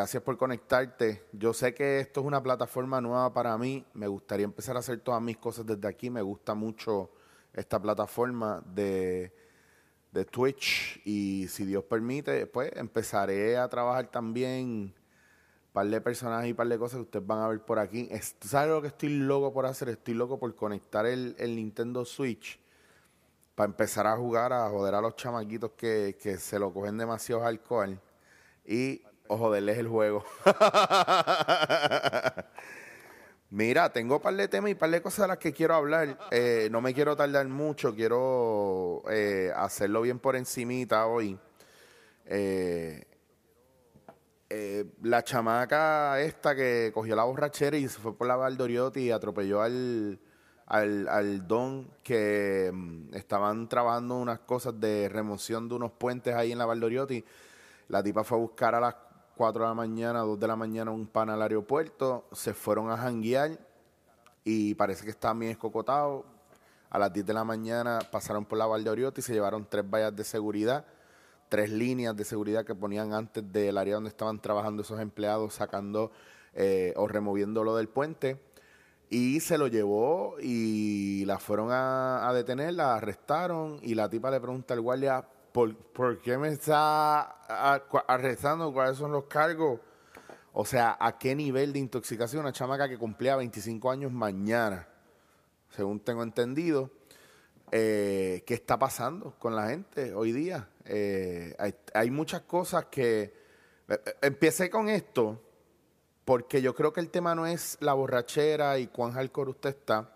gracias por conectarte. Yo sé que esto es una plataforma nueva para mí. Me gustaría empezar a hacer todas mis cosas desde aquí. Me gusta mucho esta plataforma de, de Twitch y si Dios permite, pues empezaré a trabajar también un par de personajes y un par de cosas que ustedes van a ver por aquí. ¿Sabes lo que estoy loco por hacer? Estoy loco por conectar el, el Nintendo Switch para empezar a jugar, a joder a los chamaquitos que, se lo cogen demasiado alcohol y o joderles el juego. Mira, tengo un par de temas y un par de cosas de las que quiero hablar. Eh, no me quiero tardar mucho, quiero eh, hacerlo bien por encimita hoy. Eh, la chamaca esta que cogió la borrachera y se fue por la Valdoriotti y atropelló al, al, don que mm, estaban trabajando unas cosas de remoción de unos puentes ahí en la Valdoriotti. La tipa fue a buscar a las 4 de la mañana, 2 de la mañana un pan al aeropuerto, se fueron a janguear y parece que estaban bien escocotados. A las 10 de la mañana pasaron por la Valdoriotti y se llevaron tres vallas de seguridad, tres líneas de seguridad que ponían antes del área donde estaban trabajando esos empleados, sacando eh, o removiéndolo del puente. Y se lo llevó y la fueron a, detener, la arrestaron y la tipa le pregunta al guardia, ¿por, qué me está arrestando? ¿Cuáles son los cargos? O sea, ¿a qué nivel de intoxicación? Una chamaca que cumplía 25 años mañana, según tengo entendido. Eh, ¿Qué está pasando con la gente hoy día? Eh, hay, muchas cosas que... Eh, empecé con esto porque yo creo que el tema no es la borrachera y cuán hardcore usted está,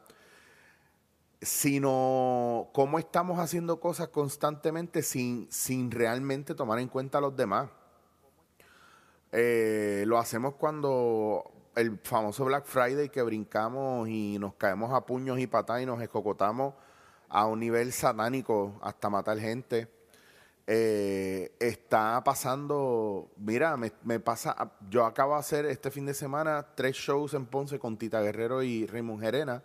sino cómo estamos haciendo cosas constantemente sin, sin realmente tomar en cuenta a los demás. Eh, lo hacemos cuando el famoso Black Friday que brincamos y nos caemos a puños y patadas y nos escocotamos a un nivel satánico hasta matar gente. Eh, está pasando, mira, me, pasa, yo acabo de hacer este fin de semana tres shows en Ponce con Tita Guerrero y Raymond Gerena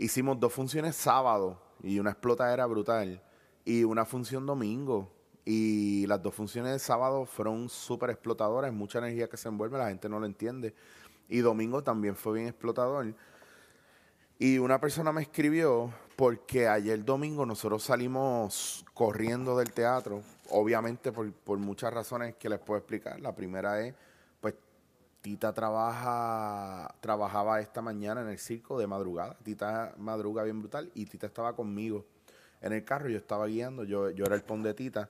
Hicimos dos funciones sábado y una explotadera brutal y una función domingo. Y las dos funciones de sábado fueron súper explotadoras, mucha energía que se envuelve, la gente no lo entiende. Y domingo también fue bien explotador. Y una persona me escribió porque ayer domingo nosotros salimos corriendo del teatro, obviamente por, muchas razones que les puedo explicar. La primera es Tita trabaja, trabajaba esta mañana en el circo de madrugada. Tita madruga bien brutal y Tita estaba conmigo en el carro. Yo estaba guiando, yo, yo era el pon de Tita.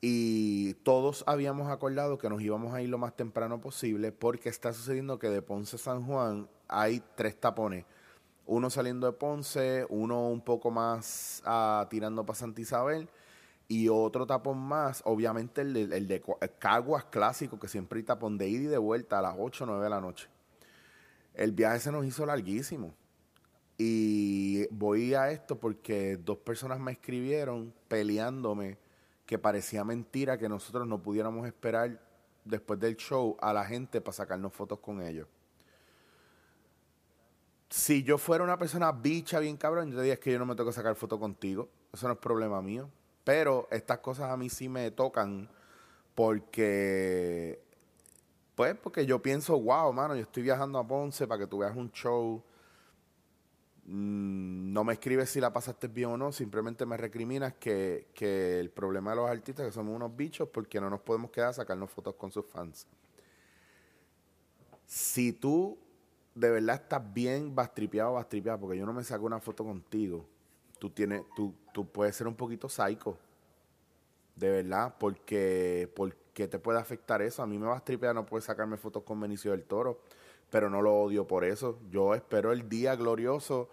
Y todos habíamos acordado que nos íbamos a ir lo más temprano posible porque está sucediendo que de Ponce a San Juan hay tres tapones. Uno saliendo de Ponce, uno un poco más ah, tirando para Santa Isabel y otro tapón más, obviamente el de, el de Caguas clásico, que siempre hay tapón de ida y de vuelta a las 8 o 9 de la noche. El viaje se nos hizo larguísimo. Y voy a esto porque dos personas me escribieron peleándome que parecía mentira que nosotros no pudiéramos esperar después del show a la gente para sacarnos fotos con ellos. Si yo fuera una persona bicha bien cabrón, yo diría que yo no me tengo que sacar foto contigo. Eso no es problema mío. Pero estas cosas a mí sí me tocan porque, pues, porque yo pienso, wow, mano, yo estoy viajando a Ponce para que tú veas un show. Mm, no me escribes si la pasaste bien o no, simplemente me recriminas que, que el problema de los artistas que somos unos bichos porque no nos podemos quedar a sacarnos fotos con sus fans. Si tú de verdad estás bien bastripeado bastripeado, porque yo no me saco una foto contigo, tú tienes, tú, tú puedes ser un poquito psycho. De verdad, porque, porque te puede afectar eso. A mí me va a tripear, no puedes sacarme fotos con Benicio del Toro, pero no lo odio por eso. Yo espero el día glorioso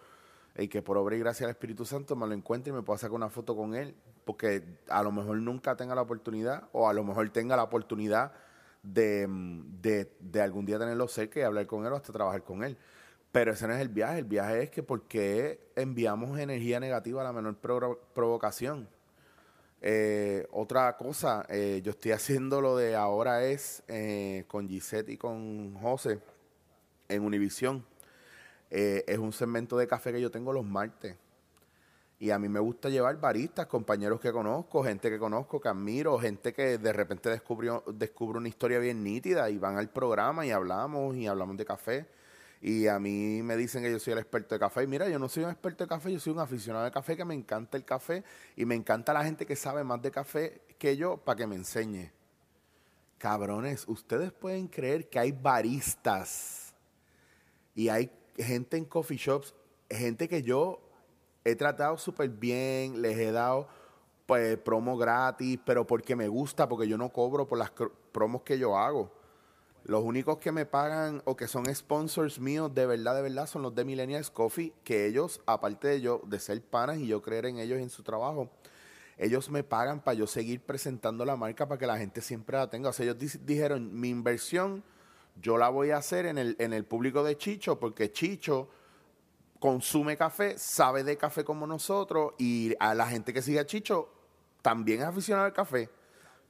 y que por obra y gracia del Espíritu Santo me lo encuentre y me pueda sacar una foto con él, porque a lo mejor nunca tenga la oportunidad, o a lo mejor tenga la oportunidad de, de, de algún día tenerlo cerca y hablar con él o hasta trabajar con él. Pero ese no es el viaje. El viaje es que porque enviamos energía negativa a la menor provocación. Eh, otra cosa, eh, yo estoy haciendo lo de ahora es eh, con Gisette y con José en Univisión. es un segmento de café que yo tengo los martes. Y a mí me gusta llevar baristas, compañeros que conozco, gente que conozco, que admiro, gente que de repente descubrió, descubre una historia bien nítida y van al programa y hablamos y hablamos de café. Y a mí me dicen que yo soy el experto de café. Y mira, yo no soy un experto de café, yo soy un aficionado de café que me encanta el café y me encanta la gente que sabe más de café que yo para que me enseñe. Cabrones, ustedes pueden creer que hay baristas y hay gente en coffee shops, gente que yo he tratado súper bien, les he dado pues promo gratis, pero porque me gusta, porque yo no cobro por las promos que yo hago. Los únicos que me pagan o que son sponsors míos de verdad, de verdad, son los de Millennials Coffee, que ellos, aparte de yo, de ser panas y yo creer en ellos y en su trabajo, ellos me pagan para yo seguir presentando la marca para que la gente siempre la tenga. O sea, ellos dijeron, mi inversión yo la voy a hacer en el, en el público de Chicho, porque Chicho consume café, sabe de café como nosotros y a la gente que sigue a Chicho también es aficionado al café.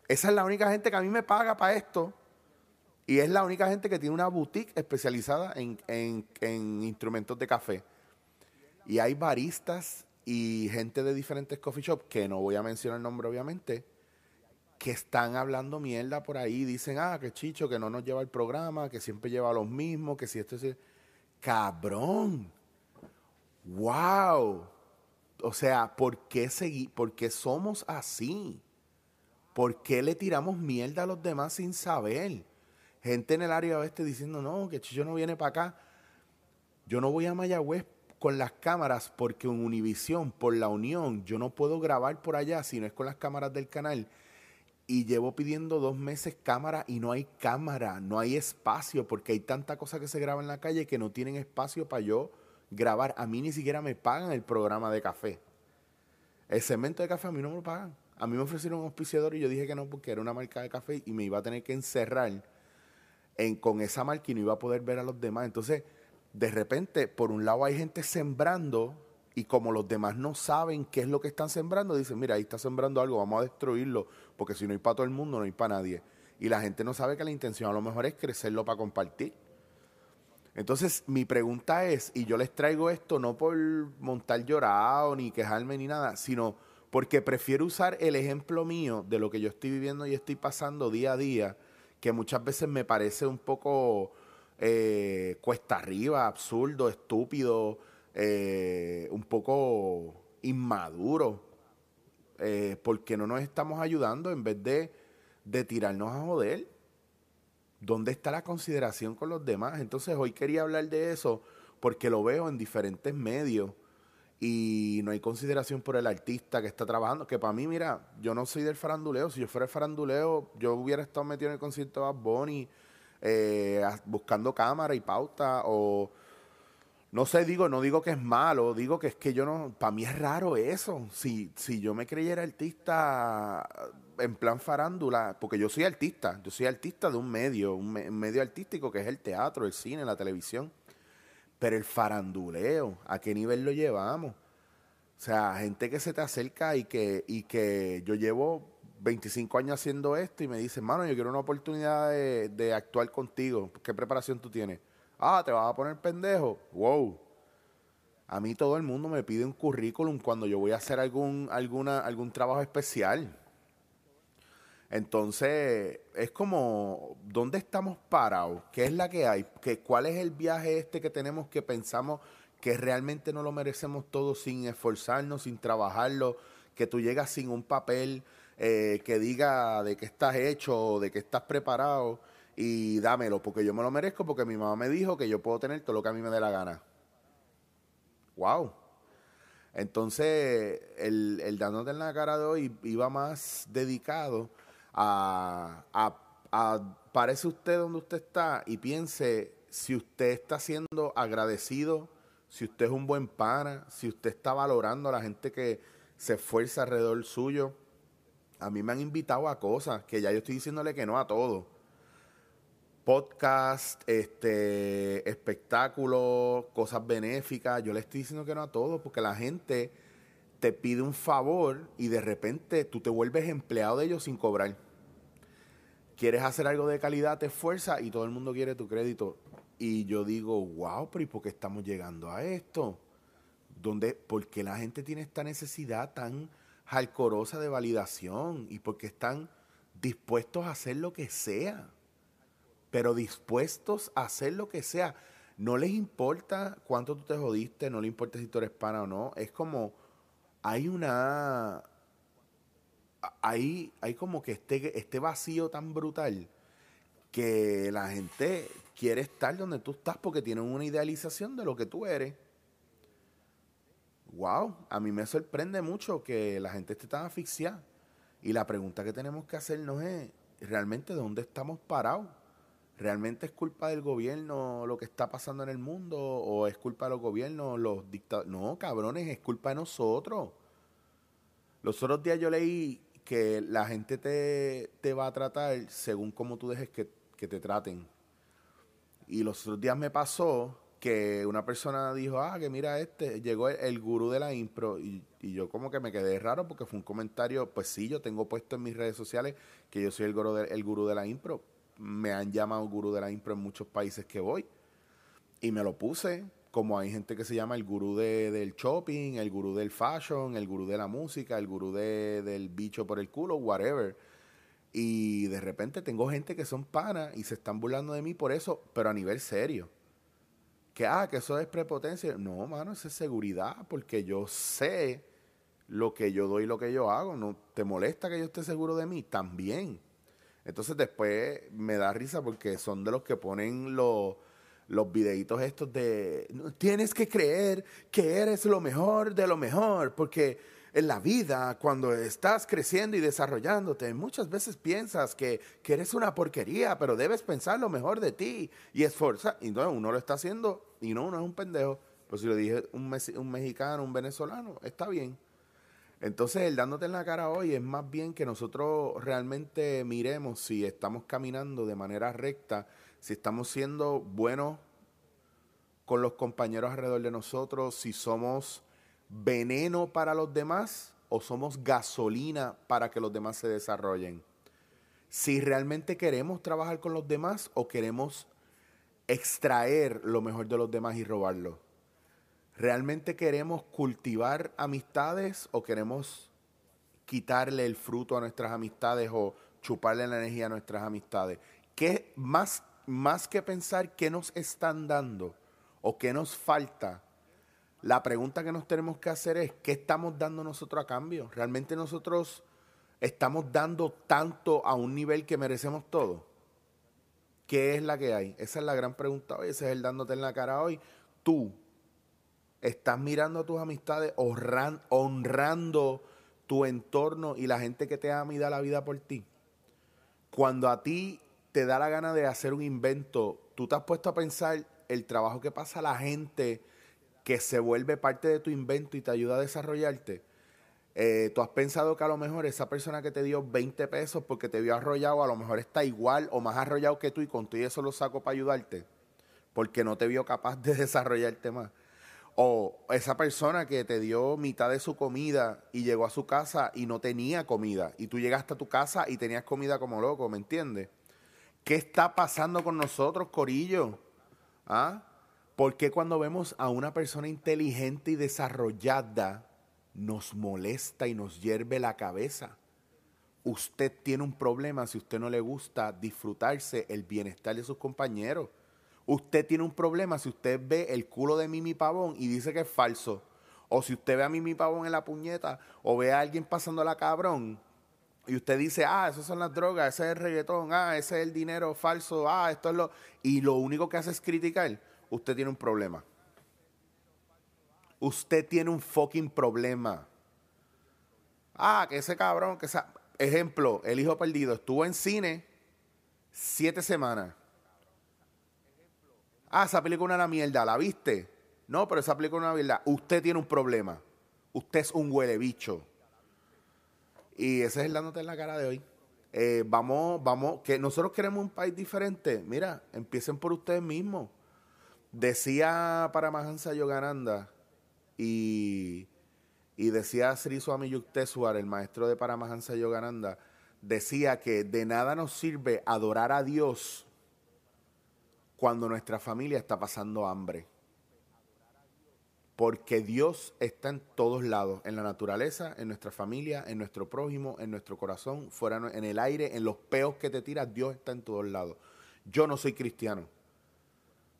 Esa es la única gente que a mí me paga para esto. Y es la única gente que tiene una boutique especializada en, en instrumentos de café. Y hay baristas y gente de diferentes coffee shops, que no voy a mencionar el nombre obviamente, que están hablando mierda por ahí. Dicen, ah, que chicho, que no nos lleva el programa, que siempre lleva los mismos, que si esto es... Cabrón. Wow. O sea, ¿por qué, seguir, ¿por qué somos así? ¿Por qué le tiramos mierda a los demás sin saber? Gente en el área oeste diciendo, no, que Chicho no viene para acá. Yo no voy a Mayagüez con las cámaras porque en Univisión, por la unión, yo no puedo grabar por allá si no es con las cámaras del canal. Y llevo pidiendo dos meses cámara y no hay cámara, no hay espacio porque hay tanta cosa que se graba en la calle que no tienen espacio para yo grabar. A mí ni siquiera me pagan el programa de café. El cemento de café a mí no me lo pagan. A mí me ofrecieron un auspiciador y yo dije que no porque era una marca de café y me iba a tener que encerrar en, con esa marca y no iba a poder ver a los demás. Entonces, de repente, por un lado hay gente sembrando y como los demás no saben qué es lo que están sembrando, dicen, mira, ahí está sembrando algo, vamos a destruirlo, porque si no hay para todo el mundo, no hay para nadie. Y la gente no sabe que la intención a lo mejor es crecerlo para compartir. Entonces, mi pregunta es, y yo les traigo esto no por montar llorado, ni quejarme, ni nada, sino porque prefiero usar el ejemplo mío de lo que yo estoy viviendo y estoy pasando día a día, que muchas veces me parece un poco eh, cuesta arriba, absurdo, estúpido, eh, un poco inmaduro, eh, porque no nos estamos ayudando en vez de, de tirarnos a joder. ¿Dónde está la consideración con los demás? Entonces hoy quería hablar de eso porque lo veo en diferentes medios y no hay consideración por el artista que está trabajando. Que para mí, mira, yo no soy del faranduleo. Si yo fuera el faranduleo, yo hubiera estado metido en el concierto de Bad Bunny eh, buscando cámara y pauta o no sé, digo, no digo que es malo, digo que es que yo no, para mí es raro eso. Si, si yo me creyera artista en plan farándula, porque yo soy artista, yo soy artista de un medio, un, medio artístico que es el teatro, el cine, la televisión. Pero el faranduleo, ¿a qué nivel lo llevamos? O sea, gente que se te acerca y que, y que yo llevo 25 años haciendo esto y me dice, mano, yo quiero una oportunidad de, actuar contigo. ¿Qué preparación tú tienes? Ah, te vas a poner pendejo. Wow. A mí todo el mundo me pide un currículum cuando yo voy a hacer algún, alguna, algún trabajo especial. Entonces, es como, ¿dónde estamos parados? ¿Qué es la que hay? ¿Qué, ¿Cuál es el viaje este que tenemos que pensamos que realmente no lo merecemos todos sin esforzarnos, sin trabajarlo? Que tú llegas sin un papel eh, que diga de qué estás hecho, de qué estás preparado y dámelo, porque yo me lo merezco, porque mi mamá me dijo que yo puedo tener todo lo que a mí me dé la gana. ¡Wow! Entonces, el, el dándote en la cara de hoy iba más dedicado a, a, a, parece usted donde usted está y piense si usted está siendo agradecido, si usted es un buen pana, si usted está valorando a la gente que se esfuerza alrededor suyo a mí me han invitado a cosas que ya yo estoy diciéndole que no a todo. Podcast, este, espectáculos, cosas benéficas. Yo le estoy diciendo que no a todo porque la gente te pide un favor y de repente tú te vuelves empleado de ellos sin cobrar. Quieres hacer algo de calidad, te esfuerzas y todo el mundo quiere tu crédito. Y yo digo, wow, pero ¿y por qué estamos llegando a esto? donde, ¿por qué la gente tiene esta necesidad tan jalcorosa de validación? ¿Y por qué están dispuestos a hacer lo que sea? Pero dispuestos a hacer lo que sea. No les importa cuánto tú te jodiste, no les importa si tú eres pana o no. Es como, hay una... Hay, hay como que este, este vacío tan brutal que la gente quiere estar donde tú estás porque tienen una idealización de lo que tú eres wow, a mí me sorprende mucho que la gente esté tan asfixiada. Y la pregunta que tenemos que hacernos es, ¿realmente de dónde estamos parados? ¿Realmente es culpa del gobierno lo que está pasando en el mundo? ¿O es culpa de los gobiernos, los dictadores? No, cabrones, es culpa de nosotros. Los otros días yo leí que la gente te, te va a tratar según cómo tú dejes que, que te traten. Y los otros días me pasó que una persona dijo, ah, que mira este, llegó el, gurú de la impro y, yo como que me quedé raro porque fue un comentario, pues sí, yo tengo puesto en mis redes sociales que yo soy el gurú de, el gurú de la impro, me han llamado gurú de la impro en muchos países que voy. Y me lo puse, como hay gente que se llama el gurú de, del shopping, el gurú del fashion, el gurú de la música, el gurú de, del bicho por el culo, whatever. Y de repente tengo gente que son panas y se están burlando de mí por eso, pero a nivel serio que, ah, que eso es prepotencia. No, mano, eso es seguridad, porque yo sé lo que yo doy y lo que yo hago. ¿No te molesta que yo esté seguro de mí? También. Entonces después me da risa porque son de los que ponen los, los videitos estos de, tienes que creer que eres lo mejor de lo mejor, porque en la vida, cuando estás creciendo y desarrollándote, muchas veces piensas que, eres una porquería, pero debes pensar lo mejor de ti y esforzar. Y no, uno lo está haciendo y no, uno es un pendejo. Pero si lo dije un, un mexicano, un venezolano, está bien. Entonces, el dándote en la cara hoy es más bien que nosotros realmente miremos si estamos caminando de manera recta, si estamos siendo buenos con los compañeros alrededor de nosotros, si somos veneno para los demás o somos gasolina para que los demás se desarrollen. Si realmente queremos trabajar con los demás o queremos extraer lo mejor de los demás y robarlo. ¿Realmente queremos cultivar amistades o queremos quitarle el fruto a nuestras amistades o chuparle la energía a nuestras amistades? ¿Qué más, más que pensar qué nos están dando o qué nos falta? La pregunta que nos tenemos que hacer es, ¿qué estamos dando nosotros a cambio? ¿Realmente nosotros estamos dando tanto a un nivel que merecemos todo? ¿Qué es la que hay? Esa es la gran pregunta hoy, ese es el dándote en la cara hoy. Tú estás mirando a tus amistades, honrando tu entorno y la gente que te ama y da la vida por ti. Cuando a ti te da la gana de hacer un invento, tú te has puesto a pensar el trabajo que pasa la gente que se vuelve parte de tu invento y te ayuda a desarrollarte, eh, tú has pensado que a lo mejor esa persona que te dio 20 pesos porque te vio arrollado, a lo mejor está igual o más arrollado que tú y con tú y eso lo saco para ayudarte, porque no te vio capaz de desarrollarte más. O esa persona que te dio mitad de su comida y llegó a su casa y no tenía comida, y tú llegaste a tu casa y tenías comida como loco, ¿me entiendes? ¿Qué está pasando con nosotros, Corillo? ¿Ah? ¿Por qué cuando vemos a una persona inteligente y desarrollada nos molesta y nos hierve la cabeza? Usted tiene un problema si usted no le gusta disfrutarse el bienestar de sus compañeros. Usted tiene un problema si usted ve el culo de Mimi Pavón y dice que es falso. O si usted ve a Mimi Pavón en la puñeta o ve a alguien pasando la cabrón y usted dice, ah, esas son las drogas, ese es el reggaetón, ah, ese es el dinero falso, ah, esto es lo... Y lo único que hace es criticar usted tiene un problema. Usted tiene un fucking problema. Ah, que ese cabrón, que esa... Ejemplo, El Hijo Perdido estuvo en cine siete semanas. Ah, esa película una mierda, ¿la viste? No, pero esa película una mierda. Usted tiene un problema. Usted es un huele bicho. Y ese es el dándote en la cara de hoy. Eh, vamos, vamos, que nosotros queremos un país diferente. Mira, empiecen por ustedes mismos. Decía Paramahansa Yogananda y, y decía Sri Swami Yukteswar, el maestro de Paramahansa Yogananda, decía que de nada nos sirve adorar a Dios cuando nuestra familia está pasando hambre. Porque Dios está en todos lados, en la naturaleza, en nuestra familia, en nuestro prójimo, en nuestro corazón, fuera en el aire, en los peos que te tiras, Dios está en todos lados. Yo no soy cristiano,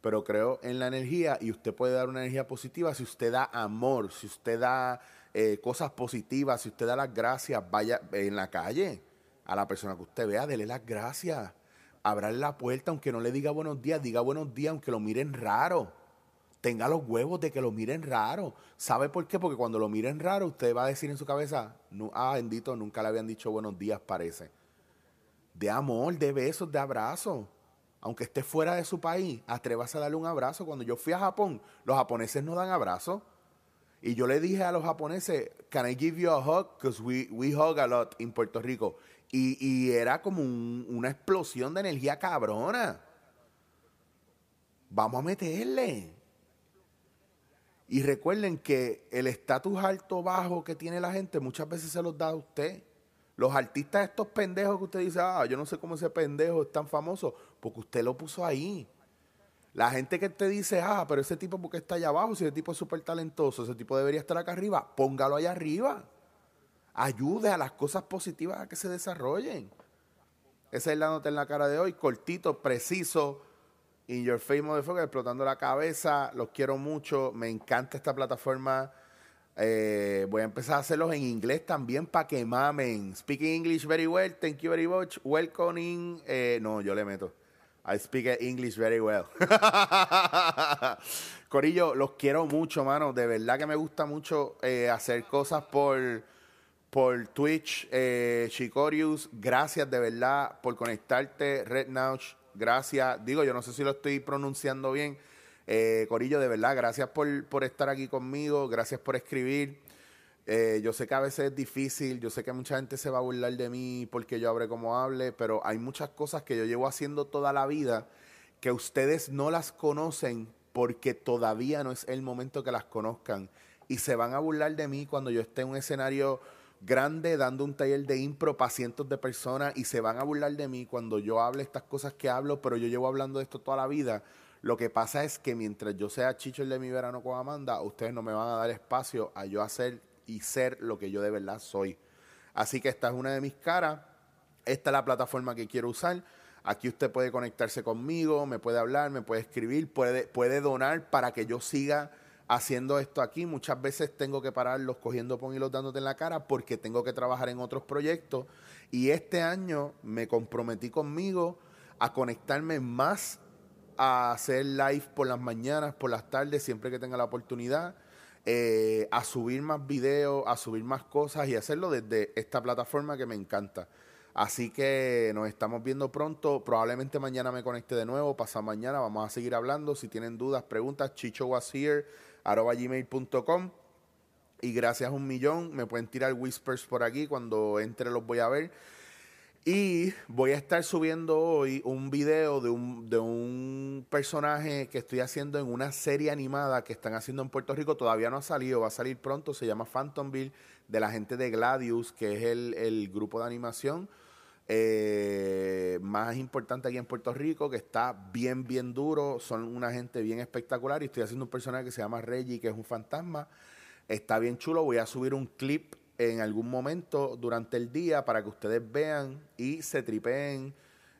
pero creo en la energía y usted puede dar una energía positiva. Si usted da amor, si usted da eh, cosas positivas, si usted da las gracias, vaya en la calle a la persona que usted vea, dele las gracias, abrirle la puerta, aunque no le diga buenos días, diga buenos días, aunque lo miren raro tenga los huevos de que lo miren raro. ¿Sabe por qué? Porque cuando lo miren raro, usted va a decir en su cabeza, ah, bendito, nunca le habían dicho buenos días, parece. De amor, de besos, de abrazos. Aunque esté fuera de su país, atrévase a darle un abrazo. Cuando yo fui a Japón, los japoneses no dan abrazos. Y yo le dije a los japoneses, can I give you a hug? Because we, we hug a lot in Puerto Rico. Y, era como una explosión de energía cabrona. Vamos a meterle. Y recuerden que el estatus alto bajo que tiene la gente muchas veces se los da a usted. Los artistas estos pendejos que usted dice, ah, yo no sé cómo ese pendejo es tan famoso, porque usted lo puso ahí. La gente que te dice, ah, pero ese tipo porque está allá abajo, si ese tipo es súper talentoso, ese tipo debería estar acá arriba, póngalo allá arriba. Ayude a las cosas positivas a que se desarrollen. Esa es la nota en la cara de hoy, cortito, preciso, In Your Face Motherfucker, explotando la cabeza. Los quiero mucho. Me encanta esta plataforma. Eh, voy a empezar a hacerlos en inglés también para que mamen. Speaking English very well. Thank you very much. Welcoming. Eh, no, yo le meto. I speak English very well. Corillo, los quiero mucho, mano. De verdad que me gusta mucho eh, hacer cosas por, por Twitch. Chicorius, gracias de verdad por conectarte. Red gracias. Digo, yo no sé si lo estoy pronunciando bien. Eh, Corillo, de verdad, gracias por, estar aquí conmigo, gracias por escribir. Eh, yo sé que a veces es difícil, yo sé que mucha gente se va a burlar de mí porque yo hable como hable, pero hay muchas cosas que yo llevo haciendo toda la vida que ustedes no las conocen porque todavía no es el momento que las conozcan. Y se van a burlar de mí cuando yo esté en un escenario grande dando un taller de impro para cientos de personas y se van a burlar de mí cuando yo hable estas cosas que hablo, pero yo llevo hablando de esto toda la vida. Lo que pasa es que mientras yo sea Chicho el de mi verano con Amanda, ustedes no me van a dar espacio a yo hacer y ser lo que yo de verdad soy. Así que esta es una de mis caras. Esta es la plataforma que quiero usar. Aquí usted puede conectarse conmigo, me puede hablar, me puede escribir, puede, puede donar para que yo siga haciendo esto aquí. Muchas veces tengo que pararlos cogiendo pon y los dándote en la cara porque tengo que trabajar en otros proyectos. Y este año me comprometí conmigo a conectarme más a hacer live por las mañanas, por las tardes, siempre que tenga la oportunidad. Eh, a subir más videos, a subir más cosas y hacerlo desde esta plataforma que me encanta. Así que nos estamos viendo pronto. Probablemente mañana me conecte de nuevo. Pasado mañana vamos a seguir hablando. Si tienen dudas, preguntas, Chicho was here arroba gmail.com. Y gracias a un millón me pueden tirar whispers por aquí. Cuando entre los voy a ver. Y voy a estar subiendo hoy un video de un, de un personaje que estoy haciendo en una serie animada que están haciendo en Puerto Rico. Todavía no ha salido, va a salir pronto. Se llama Phantomville, de la gente de Gladius, que es el, el grupo de animación eh, más importante aquí en Puerto Rico, que está bien, bien duro. Son una gente bien espectacular. Y estoy haciendo un personaje que se llama Reggie, que es un fantasma. Está bien chulo. Voy a subir un clip en algún momento durante el día para que ustedes vean y se tripeen.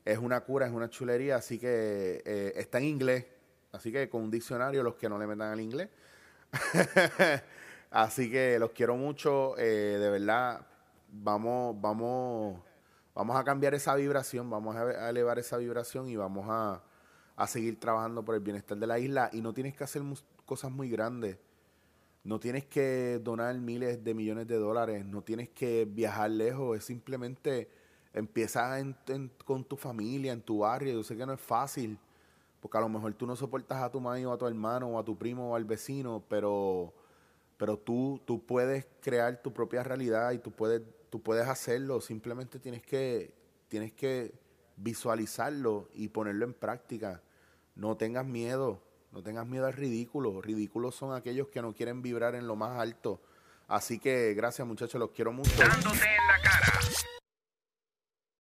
Es una cura, es una chulería, así que eh, está en inglés. Así que con un diccionario, los que no le metan al inglés. así que los quiero mucho, eh, de verdad. Vamos, vamos vamos a cambiar esa vibración, vamos a elevar esa vibración y vamos a, seguir trabajando por el bienestar de la isla. Y no tienes que hacer cosas muy grandes. No tienes que donar miles de millones de dólares, no tienes que viajar lejos, es simplemente empieza con tu familia, en tu barrio. Yo sé que no es fácil, porque a lo mejor tú no soportas a tu madre o a tu hermano o a tu primo o al vecino, pero, pero tú, tú puedes crear tu propia realidad y tú puedes tú puedes hacerlo, simplemente tienes que, tienes que visualizarlo y ponerlo en práctica. No tengas miedo, no tengas miedo al ridículo. Ridículos son aquellos que no quieren vibrar en lo más alto. Así que gracias muchachos, los quiero mucho.